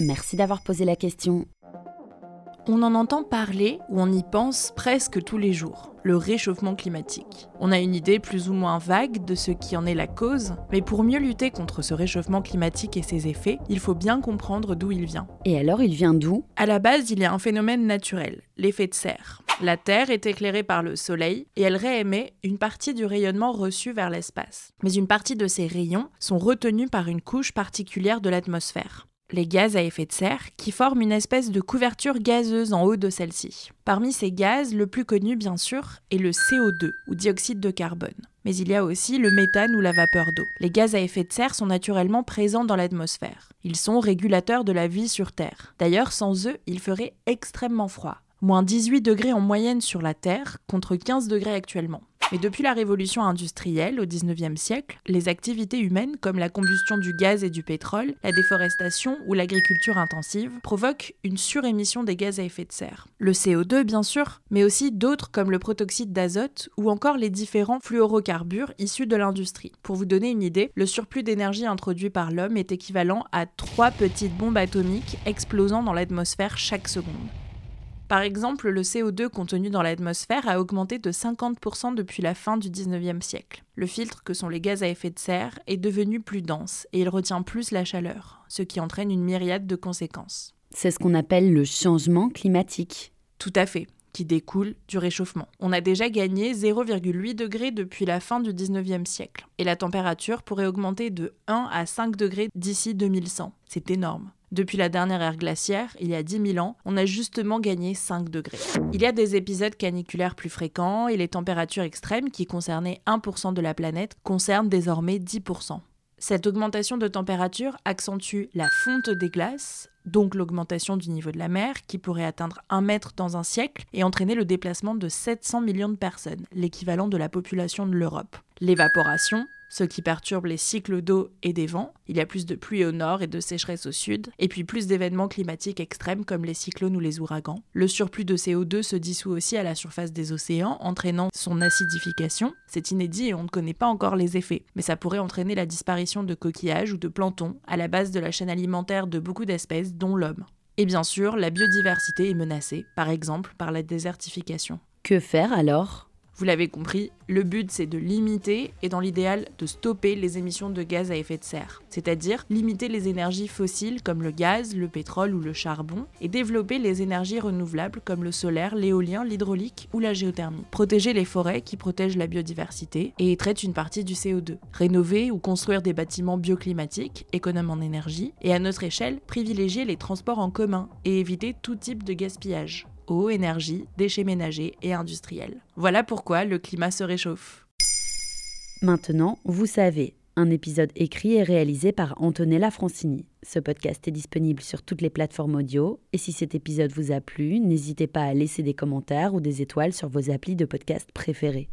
Merci d'avoir posé la question. On en entend parler ou on y pense presque tous les jours, le réchauffement climatique. On a une idée plus ou moins vague de ce qui en est la cause, mais pour mieux lutter contre ce réchauffement climatique et ses effets, il faut bien comprendre d'où il vient. Et alors, il vient d'où? À la base, il y a un phénomène naturel, l'effet de serre. La Terre est éclairée par le Soleil et elle réémet une partie du rayonnement reçu vers l'espace. Mais une partie de ces rayons sont retenus par une couche particulière de l'atmosphère les gaz à effet de serre, qui forment une espèce de couverture gazeuse en haut de celle-ci. Parmi ces gaz, le plus connu bien sûr est le CO2 ou dioxyde de carbone. Mais il y a aussi le méthane ou la vapeur d'eau. Les gaz à effet de serre sont naturellement présents dans l'atmosphère. Ils sont régulateurs de la vie sur Terre. D'ailleurs, sans eux, il ferait extrêmement froid. Moins 18 degrés en moyenne sur la Terre contre 15 degrés actuellement. Mais depuis la révolution industrielle au XIXe siècle, les activités humaines comme la combustion du gaz et du pétrole, la déforestation ou l'agriculture intensive provoquent une surémission des gaz à effet de serre. Le CO2 bien sûr, mais aussi d'autres comme le protoxyde d'azote ou encore les différents fluorocarbures issus de l'industrie. Pour vous donner une idée, le surplus d'énergie introduit par l'homme est équivalent à trois petites bombes atomiques explosant dans l'atmosphère chaque seconde. Par exemple, le CO2 contenu dans l'atmosphère a augmenté de 50% depuis la fin du 19e siècle. Le filtre, que sont les gaz à effet de serre, est devenu plus dense et il retient plus la chaleur, ce qui entraîne une myriade de conséquences. C'est ce qu'on appelle le changement climatique. Tout à fait qui découle du réchauffement. On a déjà gagné 0,8 degrés depuis la fin du 19e siècle, et la température pourrait augmenter de 1 à 5 degrés d'ici 2100. C'est énorme. Depuis la dernière ère glaciaire, il y a 10 000 ans, on a justement gagné 5 degrés. Il y a des épisodes caniculaires plus fréquents et les températures extrêmes qui concernaient 1% de la planète concernent désormais 10%. Cette augmentation de température accentue la fonte des glaces, donc l'augmentation du niveau de la mer, qui pourrait atteindre 1 mètre dans un siècle et entraîner le déplacement de 700 millions de personnes, l'équivalent de la population de l'Europe. L'évaporation, ce qui perturbe les cycles d'eau et des vents. Il y a plus de pluie au nord et de sécheresse au sud, et puis plus d'événements climatiques extrêmes comme les cyclones ou les ouragans. Le surplus de CO2 se dissout aussi à la surface des océans, entraînant son acidification. C'est inédit et on ne connaît pas encore les effets, mais ça pourrait entraîner la disparition de coquillages ou de plancton à la base de la chaîne alimentaire de beaucoup d'espèces, dont l'homme. Et bien sûr, la biodiversité est menacée, par exemple par la désertification. Que faire alors? Vous l'avez compris, le but c'est de limiter et dans l'idéal de stopper les émissions de gaz à effet de serre, c'est-à-dire limiter les énergies fossiles comme le gaz, le pétrole ou le charbon et développer les énergies renouvelables comme le solaire, l'éolien, l'hydraulique ou la géothermie. Protéger les forêts qui protègent la biodiversité et traitent une partie du CO2. Rénover ou construire des bâtiments bioclimatiques, économes en énergie et à notre échelle, privilégier les transports en commun et éviter tout type de gaspillage eau, énergie, déchets ménagers et industriels. Voilà pourquoi le climat se réchauffe. Maintenant, vous savez, un épisode écrit et réalisé par Antonella Francini. Ce podcast est disponible sur toutes les plateformes audio et si cet épisode vous a plu, n'hésitez pas à laisser des commentaires ou des étoiles sur vos applis de podcast préférés.